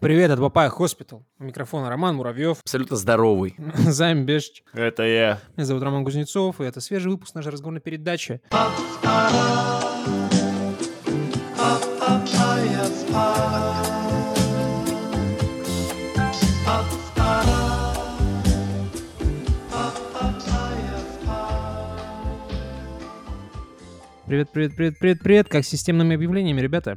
Привет от Papaya Hospital. У микрофона Роман Муравьев. Абсолютно здоровый. Займ Бешч. Это я. Меня зовут Роман Кузнецов, и это свежий выпуск нашей разговорной передачи. Привет, привет, привет, привет, привет. Как с системными объявлениями, ребята?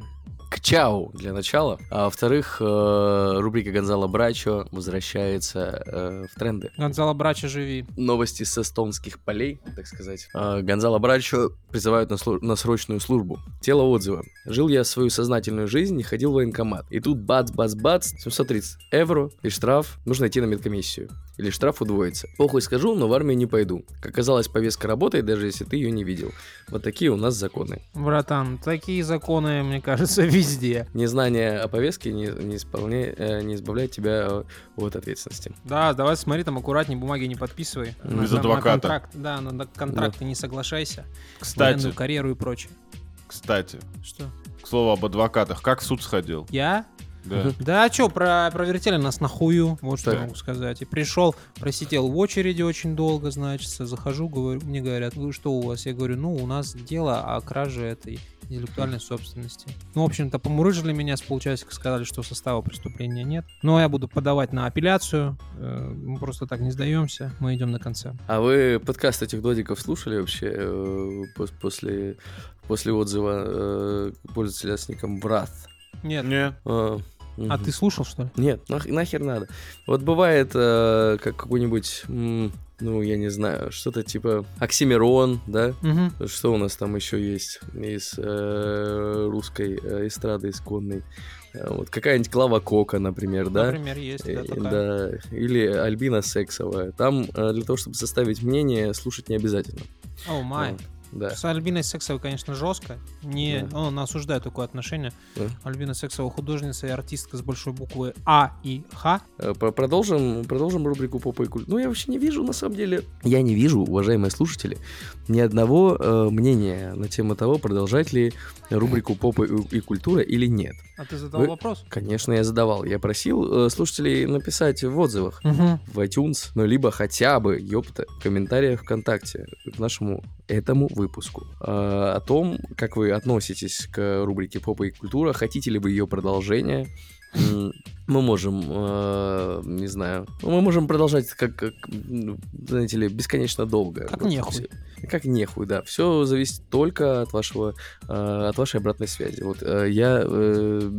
К чау для начала. А во-вторых, э, рубрика Гонзало Брачо возвращается э, в тренды. Гонзало Брача, живи. Новости с эстонских полей, так сказать. А, Гонзало Брачо призывают на, слу- на срочную службу. Тело отзыва. Жил я свою сознательную жизнь, не ходил в военкомат. И тут бац-бац-бац, 730 евро и штраф. Нужно идти на медкомиссию. Или штраф удвоится. Похуй скажу, но в армию не пойду. Как оказалось, повестка работает, даже если ты ее не видел. Вот такие у нас законы. Братан, такие законы, мне кажется, везде. Незнание о повестке не, не, исполня- э, не избавляет тебя э, от ответственности. Да, давай смотри, там аккуратнее, бумаги не подписывай. Без На- на- на адвоката. контракт, да, на, на контракты не соглашайся. Кстати, Военную карьеру и прочее. кстати, Что? к слову об адвокатах. Как в суд сходил? Я? Да. Да, что, про, провертели нас на хую, вот что Так. я могу сказать. И пришел, просидел в очереди очень долго, значит, захожу, говорю, мне говорят, вы что у вас? Я говорю, ну, у нас дело о краже этой интеллектуальной собственности. Ну, в общем-то, помурыжили меня с полчасика, сказали, что состава преступления нет. Но я буду подавать на апелляцию, э, мы просто так не сдаемся, мы идем на конце. А вы подкаст этих додиков слушали вообще э, пос- после, после отзыва э, пользователя с ником Врат? Нет. Не. А, А мгм. ты слушал, что ли? Нет, нах- нахер надо. Вот бывает э, как какой-нибудь, м, ну, я не знаю, что-то типа Оксимирон, да? Угу. Что у нас там еще есть из э, русской э, эстрады исконной? Э, Вот какая-нибудь Клава Кока, например, да? Например, есть, да, Э, такая. да, или Альбина Сексовая. Там для того, чтобы составить мнение, слушать не обязательно. О, май. Да. С Альбиной Сексовой, конечно, жестко. Не, Да. он осуждает такое отношение. Да. Альбина Сексова художница и артистка с большой буквы А и Х. Э, про- Продолжим, продолжим рубрику попа и культура. Ну, я вообще не вижу, на самом деле, я не вижу, уважаемые слушатели, ни одного э, мнения на тему того, продолжать ли рубрику попа и, и культура или нет. А ты задал Вы- вопрос? Конечно, я задавал. Я просил э, слушателей написать в отзывах Угу. в iTunes, ну, либо хотя бы, ёпта, в комментариях ВКонтакте к нашему этому выпуску. э, о том, как вы относитесь к рубрике «Попа и культура», хотите ли вы ее продолжения. М, Мы можем, э, не знаю, мы можем продолжать, как, как, знаете ли, бесконечно долго. Как Вот нехуй. Как нехуй, да. Все зависит только от вашего, э, от вашей обратной связи. Вот э, я э,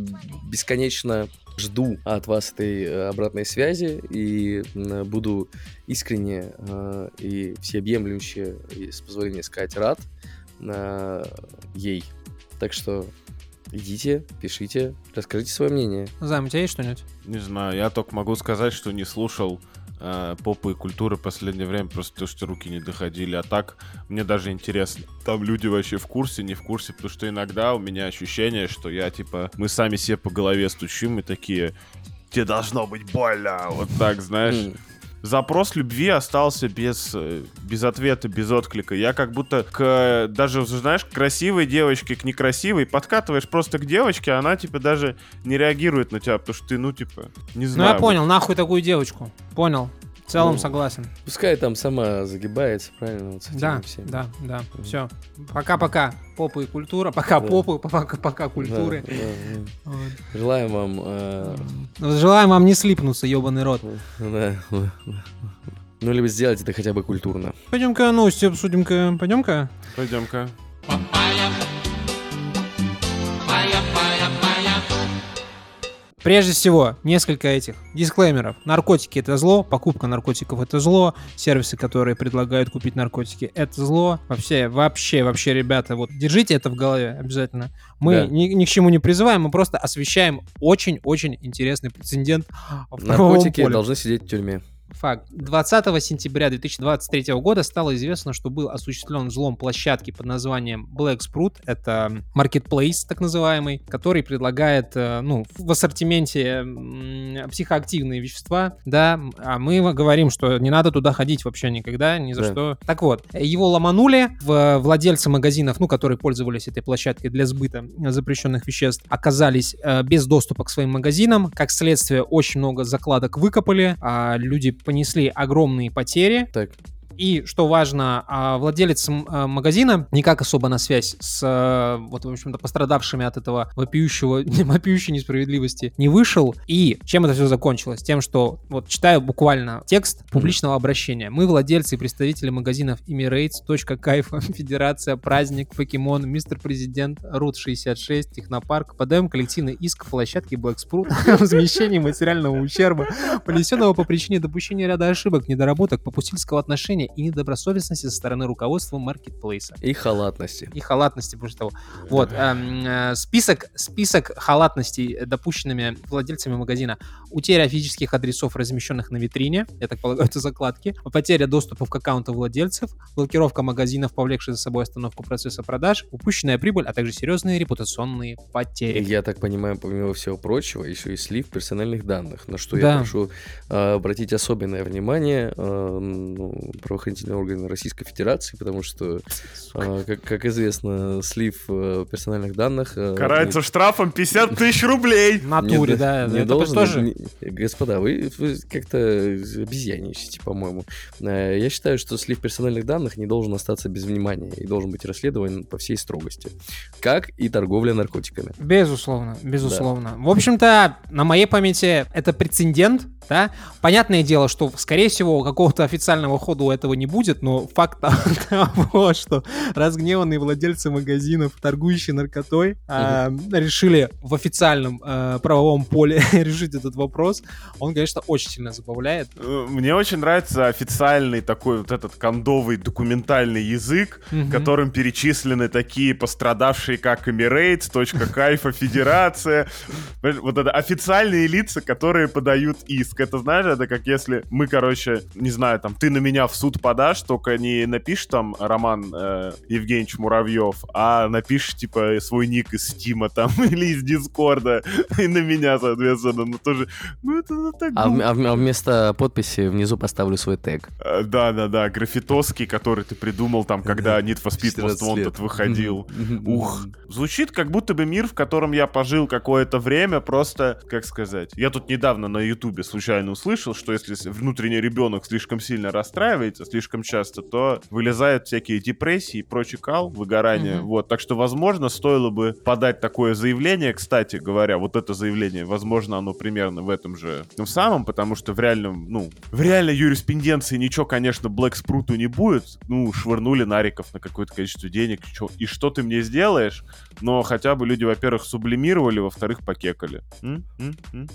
бесконечно жду от вас этой э, обратной связи и буду искренне э, и всеобъемлюще, и, с позволения сказать, рад э, ей. Так что идите, пишите, расскажите свое мнение. Займ, у тебя есть что-нибудь? Не знаю, я только могу сказать, что не слушал э, попы и культуры в последнее время, просто потому что руки не доходили. А так, мне даже интересно, там люди вообще в курсе, не в курсе, потому что иногда у меня ощущение, что я, типа, мы сами себе по голове стучим и такие, тебе должно быть больно, вот так, знаешь. Запрос любви остался без, э, без ответа, без отклика. Я как будто к, даже, знаешь, к красивой девочке, к некрасивой, подкатываешь просто к девочке, а она, типа, даже не реагирует на тебя, потому что ты, ну, типа, не Ну, знаю. я понял, нахуй такую девочку. Понял. В целом Ну, согласен. Пускай там сама загибается, правильно, вот Да, всеми. да, да. Мгм. Все. Пока-пока. Попа и культура. Пока Да. попы, пока, пока Да, культуры. да, да. Вот. Желаем вам... э, Ну, Желаем вам не слипнуться, ебаный рот. да, ну, либо сделать это хотя бы культурно. Пойдем-ка новости обсудим-ка. Пойдем-ка. Пойдем-ка. Прежде всего, несколько этих дисклеймеров. Наркотики это зло, покупка наркотиков это зло, сервисы, которые предлагают купить наркотики это зло. Вообще, вообще, вообще, ребята, вот держите это в голове обязательно. Мы Да. ни, ни к чему не призываем, мы просто освещаем очень-очень интересный прецедент в Наркотики поле. должны сидеть в тюрьме. Факт. 20 сентября 2023 года стало известно, что был осуществлен взлом площадки под названием Black Sprout. Это marketplace, так называемый, который предлагает, э, ну, в ассортименте психоактивные вещества, да, а мы говорим, что не надо туда ходить вообще никогда, ни за Да. что. Так вот, его ломанули, в владельцы магазинов, ну, которые пользовались этой площадкой для сбыта запрещенных веществ, оказались э, без доступа к своим магазинам. Как следствие, очень много закладок выкопали, а люди понесли огромные потери. Так, И, что важно, а, владелец а, магазина никак особо на связь с, э, вот, в общем-то, пострадавшими от этого вопиющего, вопиющей несправедливости не вышел. И чем это все закончилось? Тем, что, вот, читаю буквально текст публичного обращения. Мы, владельцы и представители магазинов Emirates, Точка Кайфа, Федерация, Праздник, Покемон, Мистер Президент, Рут 66, Технопарк, подаем коллективный иск площадке Black Sprout о возмещении материального ущерба, понесенного по причине допущения ряда ошибок, недоработок, попустительского отношения и недобросовестности со стороны руководства маркетплейса. и халатности. И халатности, больше того. Вот, эм, э, список, список халатностей, э, допущенными владельцами магазина. Утеря физических адресов, размещенных на витрине, я так полагаю, это закладки. Потеря доступа к аккаунту владельцев. Блокировка магазинов, повлекшая за собой остановку процесса продаж. Упущенная прибыль, а также серьезные репутационные потери. Я так понимаю, помимо всего прочего, еще и слив персональных данных, на что Да. я прошу э, обратить особенное внимание э, ну, правоохранительные органы Российской Федерации, потому что, э, как, как известно, слив э, персональных данных... э, Карается штрафом 50 тысяч рублей. В натуре, не- да. не это должен- тоже... не- господа, вы, вы как-то обезьяничаете, по-моему. Э, Я считаю, что слив персональных данных не должен остаться без внимания и должен быть расследован по всей строгости. Как и торговля наркотиками. Безусловно, безусловно. В общем-то, на моей памяти это прецедент, да. Понятное дело, что, скорее всего, какого-то официального хода у этого не будет, но факт того, что разгневанные владельцы магазинов, торгующие наркотой, а, решили в официальном а, правовом поле решить этот вопрос, он, конечно, очень сильно забавляет. Э, Мне очень нравится официальный такой вот этот кондовый документальный язык, которым перечислены такие пострадавшие, как Emirates, Точка Кайфа, Федерация. Вот это официальные лица, которые подают иск. Это, знаешь, это как если мы, короче, не знаю, там, ты на меня в суд подашь, только не напишешь там Роман э, Евгеньевич Муравьев, а напишешь, типа, свой ник из Стима там или из Дискорда, и на меня, соответственно, ну тоже, ну это ну, так А, а а вместо подписи внизу поставлю свой тег. Э, Да-да-да, граффитоский, который ты придумал там, когда Need for Speed 14 Most. Wanted выходил. Ух, звучит как будто бы мир, в котором я пожил какое-то время, просто, как сказать, я тут недавно на ютубе случайно услышал, что если внутренний ребенок слишком сильно расстраивается, слишком часто, то вылезают всякие депрессии и прочий кал, выгорание, Мгм. вот, так что, возможно, стоило бы подать такое заявление, кстати говоря, вот это заявление, возможно, оно примерно в этом же том самом, потому что в реальном, ну, в реальной юриспруденции ничего, конечно, Блэк Спруту не будет, ну, швырнули нариков на какое-то количество денег, чё- и что ты мне сделаешь? Но хотя бы люди, во-первых, сублимировали, во-вторых, покекали. М? М? М?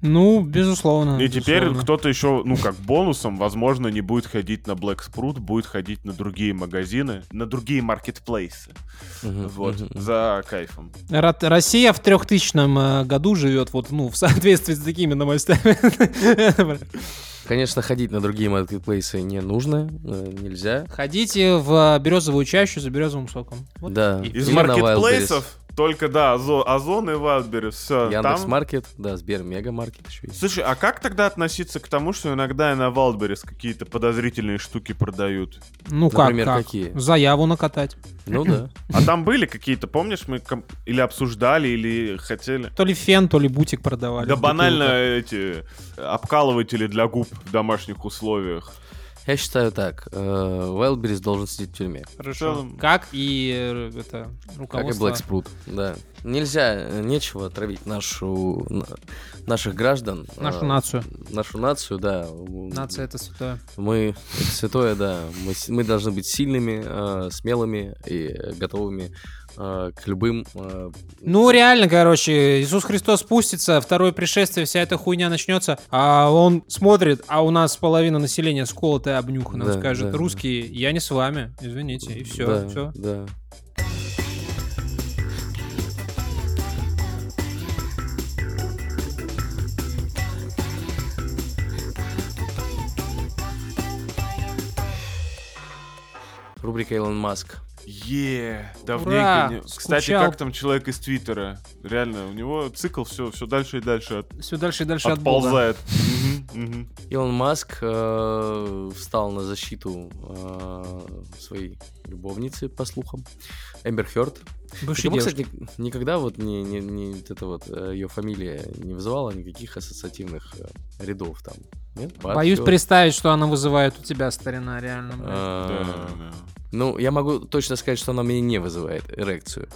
Ну, безусловно. И теперь безусловно. кто-то еще, ну, как бонусом, возможно, не будет ходить на Black Sprout, будет ходить на другие магазины, на другие маркетплейсы. Вот, за кайфом. Россия в 3000 э, году живет вот, ну, в соответствии с такими новостями. Конечно, ходить на другие маркетплейсы не нужно, э, нельзя. Ходите в березовую чащу за березовым соком. Вот. Да. Из маркетплейсов только, да, Озо- Озон и Wildberries, все. Яндекс Маркет, да, Сбер Мега Маркет еще есть. Слушай, а как тогда относиться к тому, что иногда и на Wildberries какие-то подозрительные штуки продают? Ну как, Например, как? какие? Заяву накатать. Ну да. А там были какие-то, помнишь, мы ком- или обсуждали, или хотели? То ли фен, то ли бутик продавали. Да банально эти обкалыватели для губ в домашних условиях. Я считаю так. Wildberries должен сидеть в тюрьме. Хорошо. Как и э, это Как и руководство. Sprout, да. Нельзя, э, нечего травить нашу, на- наших граждан. Нашу э, нацию. Нашу нацию, да. Нация это святое. Мы, это святое, да. Мы, мы должны быть сильными, э, смелыми и готовыми Э, к любым... Э... Ну, реально, короче, Иисус Христос спустится, второе пришествие, вся эта хуйня начнется, а он смотрит, а у нас половина населения сколотая, обнюхана, да, скажет, да, русские, да. я не с вами, извините, и все, да, все. Да. Рубрика Илон Маск. Е, давненько не- Кстати, скучал. как там человек из Твиттера? Реально, у него цикл все, все дальше и дальше от- Все дальше и дальше от отползает. Мгм, Илон Маск э, встал на защиту э, своей любовницы, по слухам, Эмбер Хёрд. Бывшей Почему, девушки. кстати, ни- никогда вот не, не, не вот это вот ее фамилия не вызывала никаких ассоциативных э, рядов там. Нет? Боюсь Бадхёрд. представить, что она вызывает у тебя, старина, реально. А, Да, да. Ну, я могу точно сказать, что она мне не вызывает эрекцию.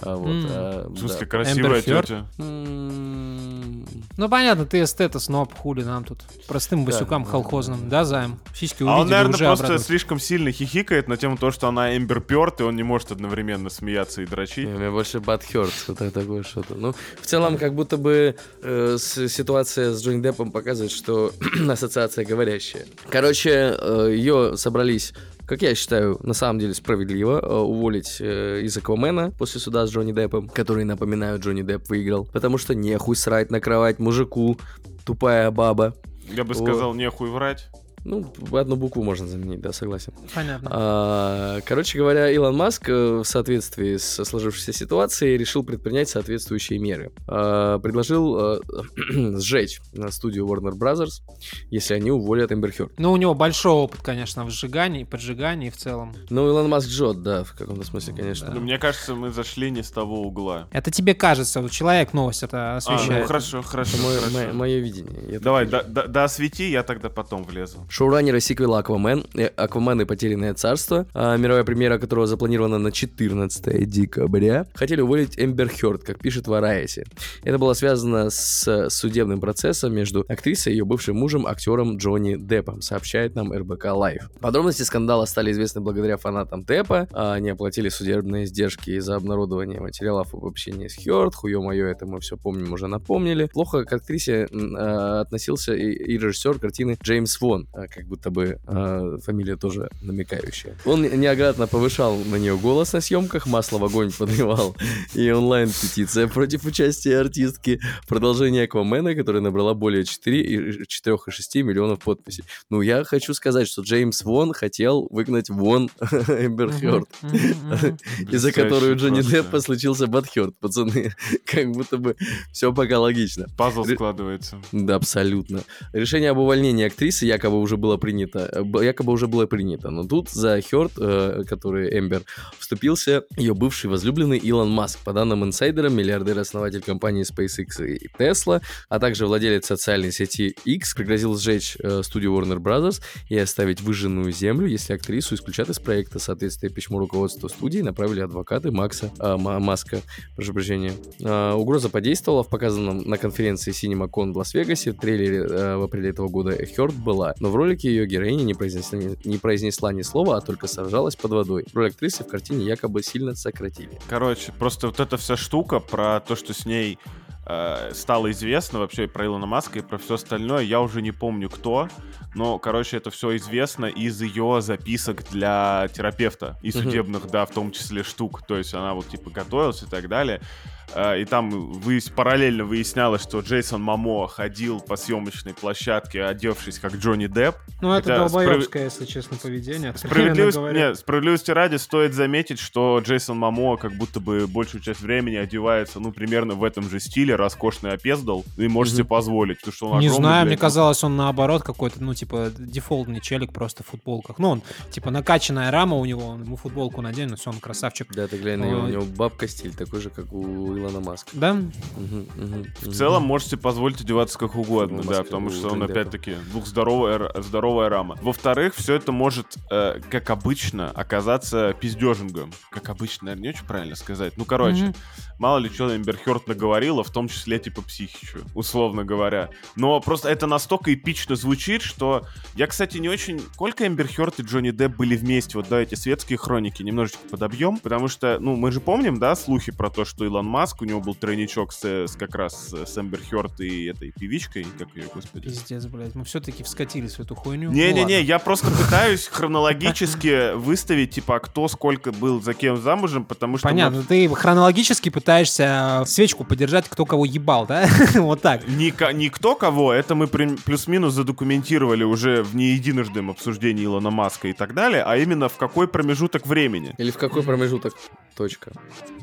А, вот, М. а, В смысле, да. красивая Эмбер тетя. М, Ну, понятно, ты эстет, сноб, хули нам тут. Простым Да, басюкам да, колхозным. Да, Займ? Сиськи А увидели, он, наверное, уже просто обрадовались. слишком сильно хихикает на тему того, что она Эмбер Пёрт, и он не может одновременно смеяться и дрочить. У меня больше Бадхёрд, что-то такое что-то. Ну, в целом, как будто бы э, с- ситуация с Джонни Деппом показывает, что ассоциация говорящая. Короче, ее собрались как я считаю, на самом деле справедливо э, уволить э, из Аквамена после суда с Джонни Деппом, который, напоминаю, Джонни Депп выиграл, потому что нехуй срать на кровать мужику, тупая баба. Я бы Вот. сказал, нехуй врать. Ну, одну букву можно заменить, да, согласен. Понятно. А, Короче говоря, Илон Маск э, в соответствии с сложившейся ситуацией решил предпринять соответствующие меры. А, Предложил э, сжечь студию Warner Brothers, если они уволят Эмбер Хёрд. Ну, у него большой опыт, конечно, в сжигании, поджигании в целом. Ну, Илон Маск жжет, да, в каком-то смысле, конечно. Ну, мне кажется, мы зашли не с того угла. Это тебе кажется, вот человек новость это А, освещает. ну хорошо, хорошо, Это мое, хорошо. мое видение. Я Давай, да, да, да освети, я тогда потом влезу. Шоураннеры сиквела «Аквамен», э, «Аквамен и потерянное царство», а, мировая премьера которого запланирована на 14 декабря, хотели уволить Эмбер Хёрд, как пишет Варайси. Это было связано с судебным процессом между актрисой и ее бывшим мужем, актером Джонни Деппом, сообщает нам РБК Лайв. Подробности скандала стали известны благодаря фанатам Деппа. А, Они оплатили судебные издержки из-за обнародования материалов об общении с Хёрд. Хуё моё, это мы все помним, уже напомнили. Плохо к актрисе а, относился и, и режиссер картины Джеймс Вон, как будто бы а, фамилия тоже намекающая. Он неоградно повышал на нее голос на съемках, масло в огонь подливал и онлайн-петиция против участия артистки. Продолжение Аквамена, которая набрала более 4 и 4,6 миллионов подписей. Ну, я хочу сказать, что Джеймс Вон хотел выгнать вон Эмбер Хёрд, из-за которой у Джонни. Деппа случился Батхёрд, пацаны. Как будто бы все пока логично. Пазл складывается. Да, абсолютно. Решение об увольнении актрисы якобы уже было принято. э, Якобы уже было принято. Но тут за Хёрд, э, который Эмбер, вступился ее бывший возлюбленный Илон Маск. По данным инсайдера, миллиардер-основатель компании SpaceX и Tesla, а также владелец социальной сети X, пригрозил сжечь э, студию Warner Brothers и оставить выжженную землю, если актрису исключат из проекта. Соответствие письму руководства студии направили адвокаты Макса, Ма- Маска, прошу прощения. А, угроза подействовала в показанном на конференции CinemaCon в Лас-Вегасе. В трейлере э, в апреле этого года Хёрд была, но в ролике ее героиня не произнесла, ни- не произнесла ни слова, а только сражалась под водой. Роль актрисы в картине якобы сильно сократили. Короче, просто вот эта вся штука про то, что с ней э, стало известно вообще и про Илона Маска, и про все остальное, я уже не помню кто, но, короче, это все известно из ее записок для терапевта и судебных, да, в том числе штук. То есть она вот типа готовилась и так далее. Э, И там выяс- параллельно выяснялось, что Джейсон Мамо ходил по съемочной площадке, одевшись как Джонни Депп. Ну, это долбоебское, если честно, поведение. Справедливость, нет, справедливости ради стоит заметить, что Джейсон Мамо как будто бы большую часть времени одевается, ну, примерно в этом же стиле, роскошный опездал, и может Мгм. себе позволить, потому что он Не огромный, знаю, мне блядь, казалось, он наоборот какой-то, ну, типа, дефолтный челик просто в футболках. Ну, он, типа, накачанная рама у него, он ему футболку наденет, все, он красавчик. Да, ты глянь на него, у него бабка стиль, такой же, как у Илона Маска. Да? Мгм, мгм, В мгм. целом можете позволить одеваться как угодно, да, потому у что он опять-таки двухздоровая р- здоровая рама. Во-вторых, все это может, э, как обычно, оказаться пиздежингом. Как обычно, наверное, не очень правильно сказать. Ну, короче, Мгм. мало ли что Эмбер Хёрд наговорила, в том числе типа психичу, условно говоря. Но просто это настолько эпично звучит, что я, кстати, не очень... Сколько Эмбер Хёрд и Джонни Депп были вместе, вот да, эти светские хроники немножечко подобьем, потому что, ну, мы же помним, да, слухи про то, что Илон Маск Маск, у него был тройничок с, с как раз с Эмбер Хёрд и этой певичкой, как ее, господи. Пиздец, блядь. Мы все-таки вскатились в эту хуйню. Ну Не-не-не, ладно. я просто пытаюсь хронологически выставить, типа, кто сколько был за кем замужем, потому что... мы- Понятно, ты хронологически пытаешься свечку подержать, кто кого ебал, да? Вот так. Ни, ко- ни кто кого, это мы плюс-минус задокументировали уже в не единождом обсуждении Илона Маска и так далее, а именно в какой промежуток времени. Или в какой промежуток? Точка.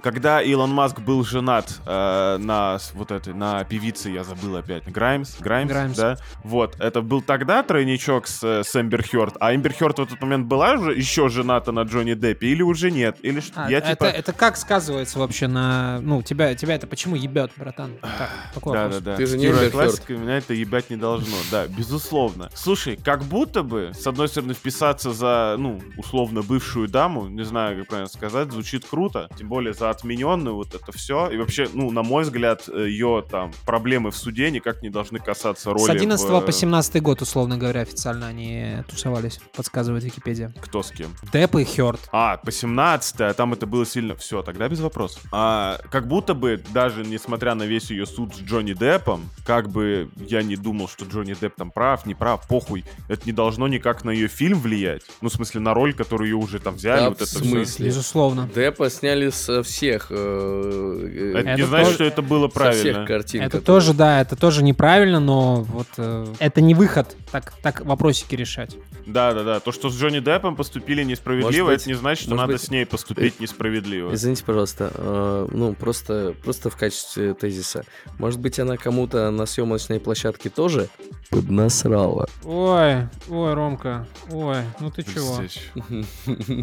Когда Илон Маск был женат э, на вот этой, на певице, я забыл опять, Граймс, Граймс, Граймс. да? Вот, это был тогда тройничок с, с Эмбер Хёрд, а Эмбер Хёрд в этот момент была уже еще жената на Джонни Деппе или уже нет? Или что? А, я это, типа... это как сказывается вообще на... Ну, тебя, тебя это почему ебет, братан? Так, Да, да, да. Ты же не Эмбер Хёрд. классика, меня это ебать не должно. Да, безусловно. Слушай, как будто бы, с одной стороны, вписаться за, ну, условно, бывшую даму, не знаю, как правильно сказать, звучит круто. Тем более за отмененную вот это все. И вообще, ну, на мой взгляд, ее там проблемы в суде никак не должны касаться роли С 11 в, по э, 17 год, условно говоря, официально они тусовались, подсказывает Википедия. Кто с кем? Депп и Хёрд. А, по 17 а там это было сильно... Все, тогда без вопросов. А, как будто бы, даже несмотря на весь ее суд с Джонни Деппом, как бы я не думал, что Джонни Депп там прав, не прав, похуй, это не должно никак на ее фильм влиять. Ну, в смысле, на роль, которую ее уже там взяли, Да, вот в это смысле? Безусловно. Деппа сняли со всех. э, э, Это, не значит, что это было со всех правильно. картин. Это которые- тоже, да, это тоже неправильно, но вот э, это не выход так, так вопросики решать. Да, да, да. То, что с Джонни Деппом поступили несправедливо, быть- это не значит, что надо быть- с ней поступить несправедливо. Извините, пожалуйста, э, ну просто, просто в качестве тезиса. Может быть, она кому-то на съемочной площадке тоже поднасрала. Ой, ой, Ромка, ой, ну ты чего?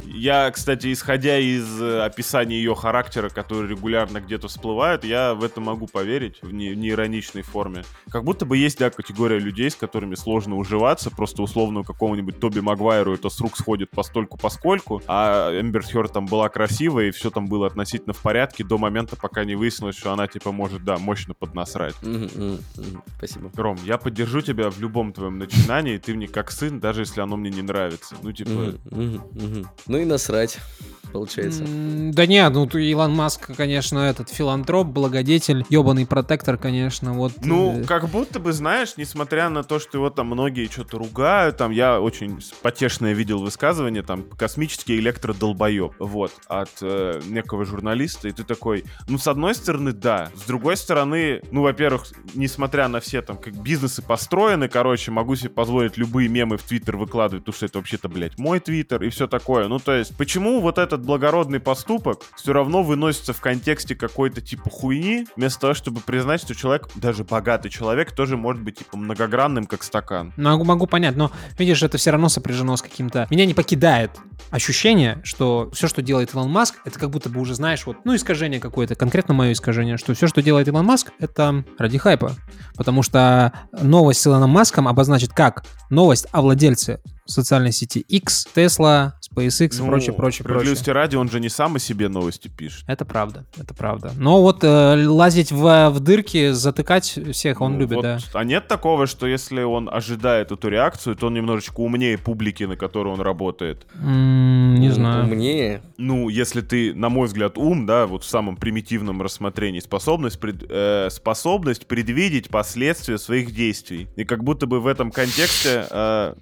Я, кстати, исходя из э, описания ее характера, который регулярно где-то всплывает, я в это могу поверить в не- неироничной форме. Как будто бы есть, да, категория людей, с которыми сложно уживаться, просто условно у какого-нибудь Тоби Магуайру это с рук сходит постольку поскольку, а Эмбер Хёрд там была красивая, и все там было относительно в порядке до момента, пока не выяснилось, что она, типа, может, да, мощно поднасрать. Мгм. Спасибо. Ром, я поддержу тебя в любом твоем начинании, ты мне как сын, даже если оно мне не нравится. Ну, типа. Ну и насрать, получается. Да нет, ну Илон Маск, конечно, этот филантроп, благодетель, ебаный протектор, конечно, вот. Ну, э, как будто бы, знаешь, несмотря на то, что его там многие что-то ругают, там я очень потешное видел высказывание, там, космический электродолбоеб, вот, от э, некого журналиста, и ты такой, ну, с одной стороны, да, с другой стороны, ну, во-первых, несмотря на все там, как бизнесы построены, короче, могу себе позволить любые мемы в Твиттер выкладывать, потому что это вообще-то, блядь, мой Твиттер и все такое, ну, то есть, почему вот этот благородный поступок все равно выносится в контексте какой-то типа хуйни, вместо того, чтобы признать, что человек, даже богатый человек, тоже может быть типа многогранным, как стакан. Могу, могу понять, но видишь, это все равно сопряжено с каким-то... Меня не покидает ощущение, что все, что делает Илон Маск, это как будто бы уже, знаешь, вот, ну, искажение какое-то, конкретно мое искажение, что все, что делает Илон Маск, это ради хайпа. Потому что новость с Илоном Маском обозначит как новость о владельце социальной сети X, Tesla, SpaceX и прочее, прочее, прочее. Справедливости ради, он же не сам о себе новости пишет. Это правда, это правда. Но вот э, лазить в, в дырки, затыкать всех он Ну, любит, вот. да. А нет такого, что если он ожидает эту реакцию, то он немножечко умнее публики, на которой он работает. М, не М, знаю. Умнее. Ну, если ты, на мой взгляд, ум, да, вот в самом примитивном рассмотрении, способность, пред- э, способность предвидеть последствия своих действий. И как будто бы в этом контексте э,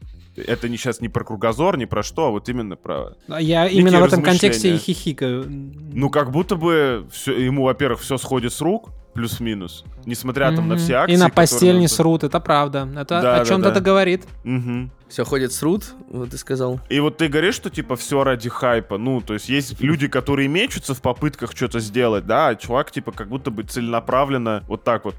это не сейчас не про кругозор, не про что, а вот именно про... А Я именно в этом контексте и хихикаю. Ну, как будто бы всё- ему, во-первых, все сходит с рук, плюс-минус, несмотря там на все акции. И на постель не срут, это правда. Это Да, о да, чем-то да. это говорит. Мгм. Все ходит с рут, вот ты сказал. И вот ты говоришь, что типа все ради хайпа. Ну, то есть есть люди, которые мечутся в попытках что-то сделать, да, а чувак типа как будто бы целенаправленно вот так вот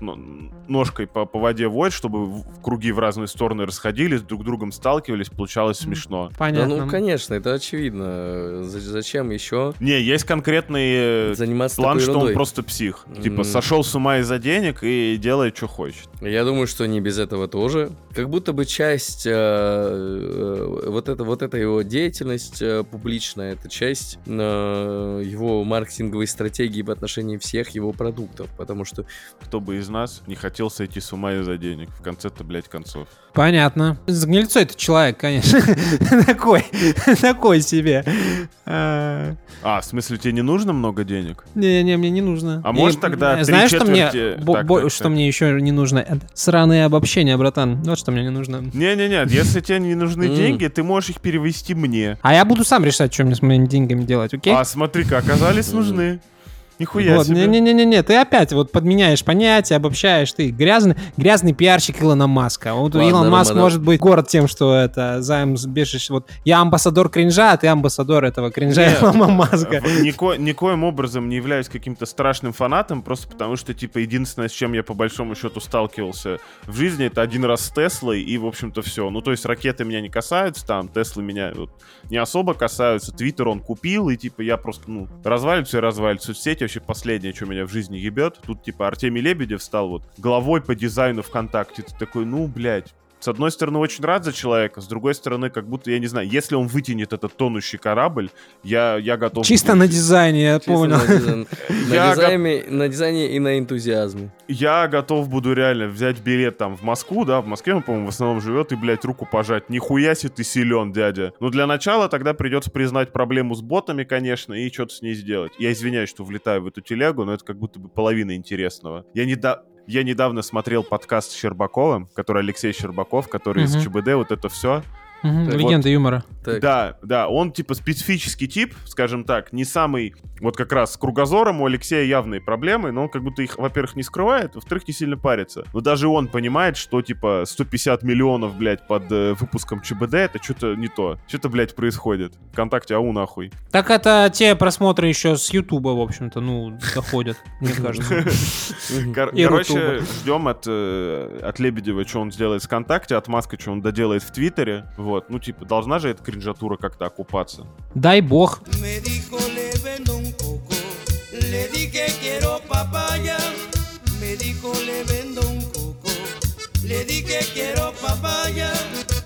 ножкой по, по воде водит, чтобы в круги в разные стороны расходились, друг с другом сталкивались, получалось смешно. Понятно. Да, ну, конечно, это очевидно. За- Зачем еще Не, есть конкретный заниматься план, что он просто псих. Типа сошел с с ума из-за денег и делает, что хочет. Я думаю, что не без этого тоже. Как будто бы часть э, э, вот, это, вот эта его деятельность э, публичная, это часть э, его маркетинговой стратегии в отношении всех его продуктов. Потому что Кто бы из нас не хотел сойти с ума из-за денег. В конце-то, блядь, концов. Понятно. С гнильцой этот человек, конечно. Такой, такой себе. А, А, в смысле, тебе не нужно много денег? Не-не, мне не нужно. А может тогда что мне, Так, бо- так, что так. мне еще не нужно? Это Сраные обобщения, братан. Вот что мне не нужно. Не-не-не, если тебе не нужны деньги, ты можешь их перевести мне. А я буду сам решать, что мне с моими деньгами делать, окей? А смотри-ка, оказались нужны. Нихуя Вот, себе. не-не-не-не, ты опять вот подменяешь понятия, обобщаешь, ты грязный, грязный пиарщик Илона Маска. Вот Ладно, Илон Маск да. может быть город тем, что это займ бежишь. Вот я амбассадор кринжа, а ты амбассадор этого кринжа Не, Илона Маска. Нико- никоим образом не являюсь каким-то страшным фанатом, просто потому что, типа, единственное, с чем я по большому счету сталкивался в жизни, это один раз с Теслой, и, в общем-то, все. Ну, то есть ракеты меня не касаются, там, Теслы меня вот, не особо касаются, Твиттер он купил, и, типа, я просто, ну, разваливаюсь и разваливаюсь. Соцсети вообще последнее, что меня в жизни ебет. Тут, типа, Артемий Лебедев стал вот главой по дизайну ВКонтакте. Ты такой, ну, блядь, с одной стороны, очень рад за человека, с другой стороны, как будто, я не знаю, если он вытянет этот тонущий корабль, я, я готов... Чисто на дизайне, я чисто понял. на, дизайн- на Я дизайне, на дизайне и на энтузиазме. Я готов буду реально взять билет там в Москву, да, в Москве он, по-моему, в основном живет, и, блядь, руку пожать. Нихуя себе ты силен, дядя. Но для начала тогда придется признать проблему с ботами, конечно, и что-то с ней сделать. Я извиняюсь, что влетаю в эту телегу, но это как будто бы половина интересного. Я не да... Я недавно смотрел подкаст с Щербаковым, который Алексей Щербаков, который из Мгм. ЧБД, вот это все. Так, Легенда юмора. Так, Да, да, он типа специфический тип, скажем так, не самый, вот как раз с кругозором у Алексея явные проблемы, но он как будто их, во-первых, не скрывает, во-вторых, не сильно парится. Но даже он понимает, что типа 150 миллионов, блядь, под э, выпуском ЧБД, это что-то не то. Что-то, блядь, происходит. Вконтакте, ау нахуй. Так это те просмотры еще с Ютуба, в общем-то, ну, доходят, мне кажется. Короче, ждем от, э, от Лебедева, что он сделает ВКонтакте, от Маска, что он доделает в Твиттере. Вот, ну типа, должна же эта кринжатура как-то окупаться. Дай бог.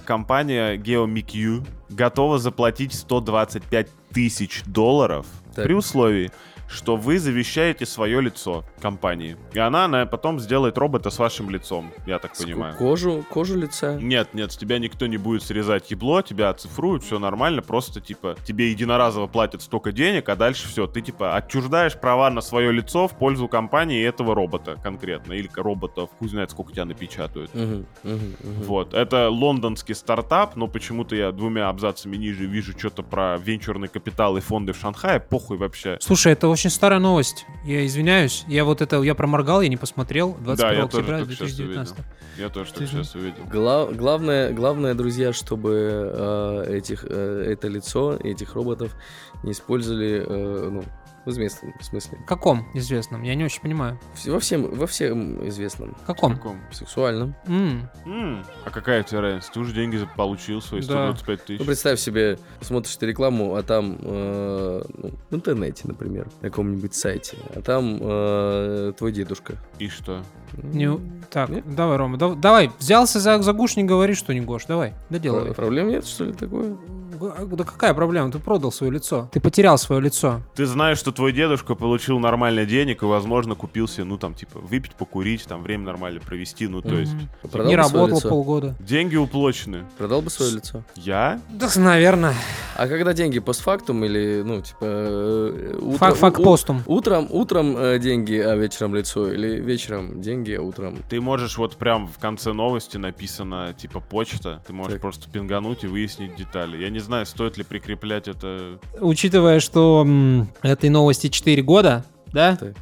Компания GeoMiQ готова заплатить 125 тысяч долларов Так. при условии, что вы завещаете свое лицо компании. И она, она потом сделает робота с вашим лицом, я так С понимаю. Кожу, кожу лица. Нет, нет, с тебя никто не будет срезать ебло, тебя оцифруют, все нормально, просто типа тебе единоразово платят столько денег, а дальше все, ты типа отчуждаешь права на свое лицо в пользу компании этого робота конкретно, или роботов, хуй знает, сколько тебя напечатают. Мгм, мгм, мгм. Вот, это лондонский стартап, но почему-то я двумя абзацами ниже вижу что-то про венчурный капитал и фонды в Шанхае, похуй вообще. Слушай, это очень старая новость. Я извиняюсь. Я вот это, я проморгал, я не посмотрел. 21 Да, я тоже октября только сейчас 2019. Я тоже только сейчас увидел. Гла- главное, главное, друзья, чтобы э, этих, э, это лицо, этих роботов не использовали, э, ну, в известном смысле. В каком известном? Я не очень понимаю. Во всем, во всем известном. В каком? Каком? Сексуальном. М, М, А какая тебе разница? Ты уже деньги получил свои Да. 125 тысяч. Ну, представь себе, смотришь ты рекламу, а там, э, ну, в интернете, например, на каком-нибудь сайте, а там э, твой дедушка. И что? не- Так, Нет? давай, Рома, дав- давай. Взялся за, за гуш, не говори, что не Гош. Давай, Про- доделывай. Проблем нет, что ли, такое? Г- Да какая проблема? Ты продал свое лицо. Ты потерял свое лицо. Ты знаешь, что твой дедушка получил нормально денег и, возможно, купил себе, ну, там, типа, выпить, покурить, там, время нормально провести, ну, то есть... Продал Не бы свое работал лицо? полгода. Деньги уплочены. Продал бы свое лицо. Я? Да, наверное. А когда деньги постфактум или, ну, типа... э, утро- Фак, у- постум. Утром, утром э, деньги, а вечером лицо, или вечером деньги, а утром. Ты можешь вот прям в конце новости написано, типа, почта. Ты можешь Так. просто пингануть и выяснить детали. Я не знаю, стоит ли прикреплять это... Учитывая, что м, этой новости 4 года, да? Так.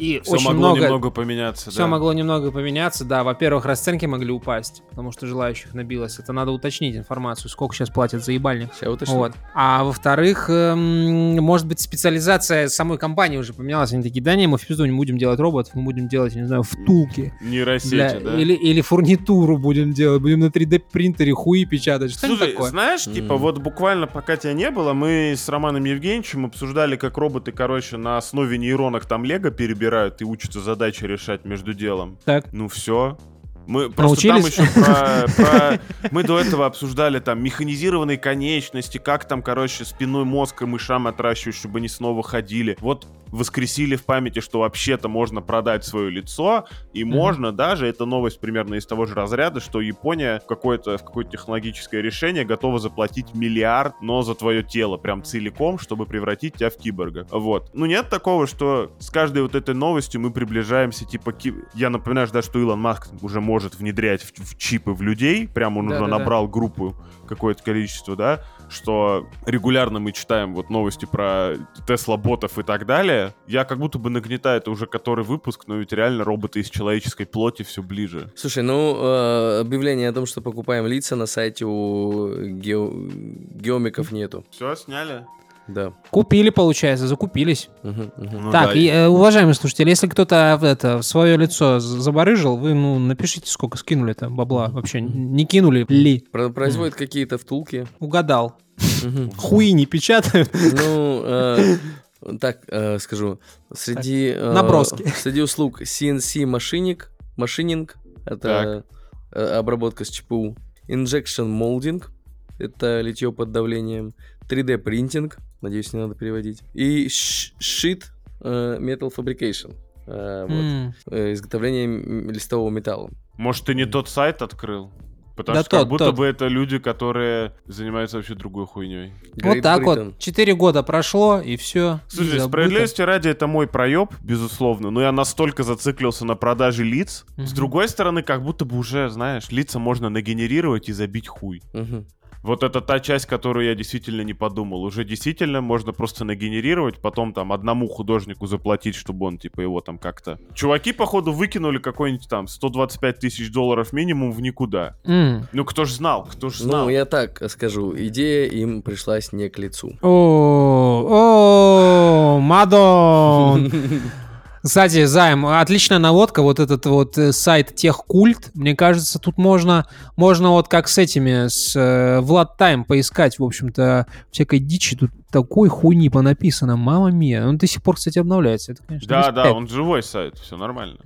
И Все очень могло много... немного поменяться, Все да. могло немного поменяться, да. Во-первых, расценки могли упасть, потому что желающих набилось. Это надо уточнить информацию, сколько сейчас платят за ебальник. Уточню. Вот. А во-вторых, эм, может быть, специализация самой компании уже поменялась. Они такие, да не, мы в пизду не будем делать роботов, мы будем делать, не знаю, втулки. Нейросети, Для- да? или, или фурнитуру будем делать, будем на 3D принтере хуи печатать. Что Слушай, такое? знаешь, типа, Мгм. вот буквально пока тебя не было, мы с Романом Евгеньевичем обсуждали, как роботы, короче, на основе нейронок там лего перебирают собирают и учатся задачи решать между делом. Так. Ну все. Мы просто Научились? там еще про, про- Мы до этого обсуждали там механизированные конечности, как там, короче, спиной мозг и мышам отращивать, чтобы они снова ходили. Вот воскресили в памяти, что вообще-то можно продать свое лицо, и Мгм. можно даже, это новость примерно из того же разряда, что Япония в какое-то, в какое-то технологическое решение готова заплатить миллиард, но за твое тело, прям целиком, чтобы превратить тебя в киборга. Вот. Ну нет такого, что с каждой вот этой новостью мы приближаемся, типа, ки- я напоминаю, да, что Илон Маск уже может внедрять в, в чипы в людей, прям он уже Да-да-да. набрал группу какое-то количество, да, что регулярно мы читаем вот новости про Тесла-ботов и так далее. Я как будто бы нагнетаю это уже который выпуск, но ведь реально роботы из человеческой плоти все ближе. Слушай, ну, э, объявление о том, что покупаем лица на сайте у гео- геомиков нету. Все, сняли? Да. Купили, получается, закупились. Мгм, мгм. Ну так, да, и, э, уважаемые слушатели, если кто-то в это, свое лицо забарыжил, вы ну, напишите, сколько скинули там бабла. Вообще, не кинули ли? Про- производят какие-то втулки. Угадал. Мгм. Хуи не печатают. Ну, э, так э, скажу. Среди... э, Наброски. Среди услуг CNC машиник, машининг, это э, обработка с ЧПУ. Injection molding, это литье под давлением. 3D принтинг, надеюсь, не надо переводить. И sheet э, metal fabrication. э, вот, э, изготовление листового металла. Может, ты не тот сайт открыл? Потому Да что как тот, будто тот. бы это люди, которые занимаются вообще другой хуйней. Вот Great так Britain. вот. Четыре года прошло, и все. Слушай, справедливости ради, это мой проеб, безусловно, но я настолько зациклился на продаже лиц. С Мгм. другой стороны, как будто бы уже, знаешь, лица можно нагенерировать и забить хуй. Мгм. Вот это та часть, которую я действительно не подумал. Уже действительно можно просто нагенерировать, потом там одному художнику заплатить, чтобы он, типа, его там как-то... Чуваки, походу, выкинули какой-нибудь там 125 тысяч долларов минимум в никуда. М. Ну, кто ж знал, кто ж знал. Ну, я так скажу, идея им пришлась не к лицу. О, о, Мадон. Кстати, Займ, отличная наводка, вот этот вот э, сайт Техкульт. Мне кажется, тут можно, можно вот как с этими, с э, Влад Тайм поискать, в общем-то, всякой дичи. Тут такой хуйни понаписано, мама мия. Он до сих пор, кстати, обновляется. Это, конечно, Да, да, он живой сайт, все нормально.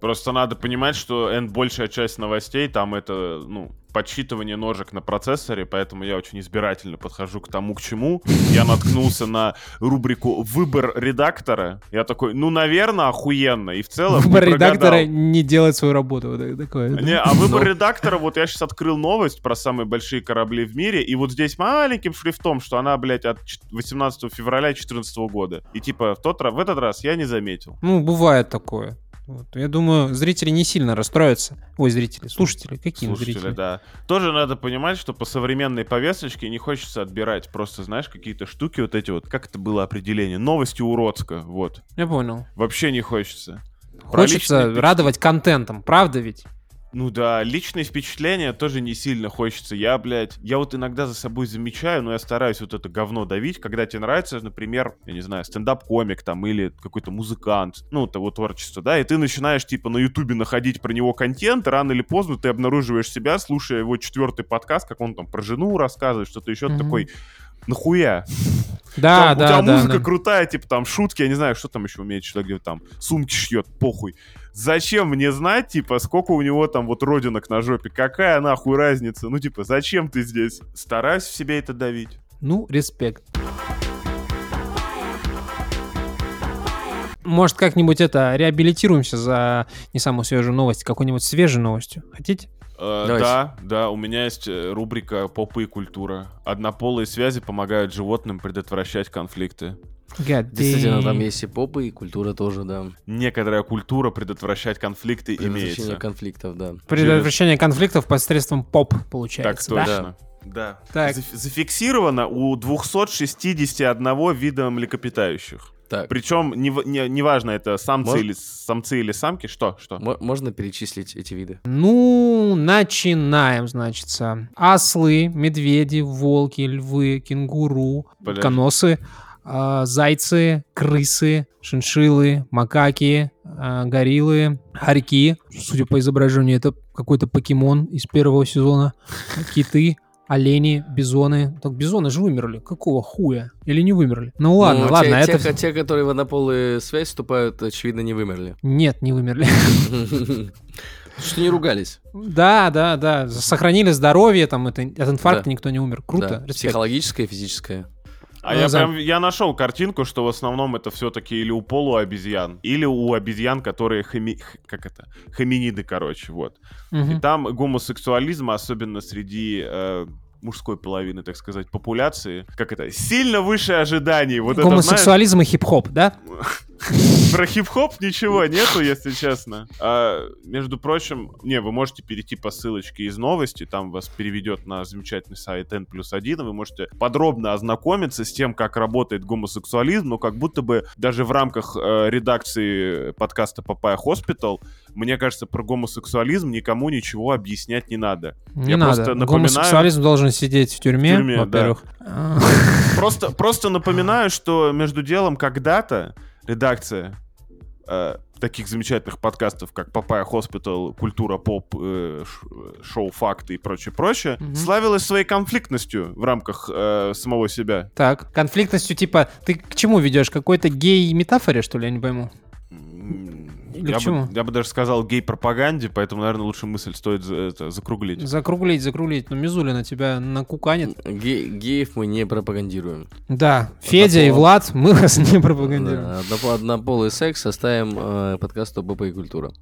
Просто надо понимать, что N большая часть новостей, там это, ну, подсчитывание ножек на процессоре, поэтому я очень избирательно подхожу к тому, к чему. Я наткнулся на рубрику «Выбор редактора». Я такой, ну, наверное, охуенно. И в целом не Выбор прогадал. редактора не делает свою работу. Вот такое. Не, а выбор Ну. редактора, вот я сейчас открыл новость про самые большие корабли в мире, и вот здесь маленьким шрифтом, что она, блядь, от ч- 18 февраля 2014 года. И типа в, тот, в этот раз я не заметил. Ну, бывает такое. Вот. Я думаю, зрители не сильно расстроятся. Ой, зрители, слушатели, какие Слушатели, зрители? да. Тоже надо понимать, что по современной повесточке не хочется отбирать просто, знаешь, какие-то штуки вот эти вот, как это было определение? Новости уродска, вот. Я понял. Вообще не хочется. Хочется личные радовать контентом, правда ведь? Ну да, личные впечатления тоже не сильно хочется. Я, блядь, я вот иногда за собой замечаю, но я стараюсь вот это говно давить, когда тебе нравится, например, я не знаю, стендап-комик там или какой-то музыкант, ну, того творчество, да, и ты начинаешь, типа, на ютубе находить про него контент, рано или поздно ты обнаруживаешь себя, слушая его четвертый подкаст, как он там про жену рассказывает, что-то еще, Мгм. такой, нахуя? Да, Там, да, у тебя да, музыка да. крутая, типа там шутки, я не знаю, что там еще умеет человек, там сумки шьет, похуй. Зачем мне знать, типа, сколько у него там вот родинок на жопе? Какая нахуй разница? Ну, типа, зачем ты здесь? Стараюсь в себе это давить. Ну, респект. Может, как-нибудь это реабилитируемся за не самую свежую новость, какой-нибудь свежей новостью. Хотите? Э, Давайте. да, да, у меня есть э, рубрика «Попы и культура». Однополые связи помогают животным предотвращать конфликты. God Действительно, damn. там есть и попы, и культура тоже, да. Некоторая культура предотвращать конфликты Предотвращение имеется. конфликтов, да. Предотвращение конфлифтов посредством поп, Так получается. да? точно. Да. Так. Заф- Зафиксировано у 261 вида млекопитающих. Так, Причем не, не, неважно, это самцы Мож- или самцы или самки. Что? Что? мо- можно перечислить эти виды? Ну, начинаем, значится. Ослы, медведи, волки, львы, кенгуру, Подожди. коносы, а, зайцы, крысы, шиншиллы, макаки, а, гориллы, хорьки. Судя по изображению, это какой-то покемон из первого сезона. Киты, олени, бизоны. Так бизоны же вымерли. Какого хуя? Или не вымерли? Ну ладно, Ну, ладно, те, это... те, те, которые в однополую связь вступают, очевидно, не вымерли. Нет, не вымерли. Что не ругались. Да, да, да. Сохранили здоровье, там, это, от инфаркта Да. никто не умер. Круто, Да. Психологическое, физическое. А Ну, я за- прям, я нашел картинку, что в основном это все-таки или у полуобезьян, или у обезьян, которые хоми... х- как это? Хоминиды, короче, вот. И Мгм. там гомосексуализм, особенно среди э, мужской половины, так сказать, популяции, как это, сильно выше ожиданий. Вот это, знаешь, Гомосексуализм и хип-хоп, да? про хип-хоп ничего нету, если честно. А, между прочим, не, вы можете перейти по ссылочке из новости, там вас переведет на замечательный сайт N плюс 1, вы можете подробно ознакомиться с тем, как работает гомосексуализм, но как будто бы даже в рамках э, редакции подкаста Папая Hospital, мне кажется, про гомосексуализм никому ничего объяснять не надо. Не Я надо. просто напоминаю- Гомосексуализм должен сидеть в тюрьме, В тюрьме, да. во-первых. А, Просто, просто напоминаю, что между делом когда-то редакция э, таких замечательных подкастов, как Papaya Hospital, Культура Поп, э, э, Шоу Факты и прочее, прочее, Мгм. славилась своей конфликтностью в рамках э, самого себя. Так, конфликтностью типа, ты к чему ведешь? Какой-то гей-метафоре, что ли, я не пойму? Или Я бы, я бы даже сказал гей-пропаганде, поэтому, наверное, лучше мысль стоит за- это, закруглить. Закруглить, закруглить. Ну, Мизулина тебя накуканит. Ге- геев мы не пропагандируем. Да, Федя и Однополо- Влад, мы вас не пропагандируем. Да, однопо- однополый секс оставим э, подкасту БП и культура.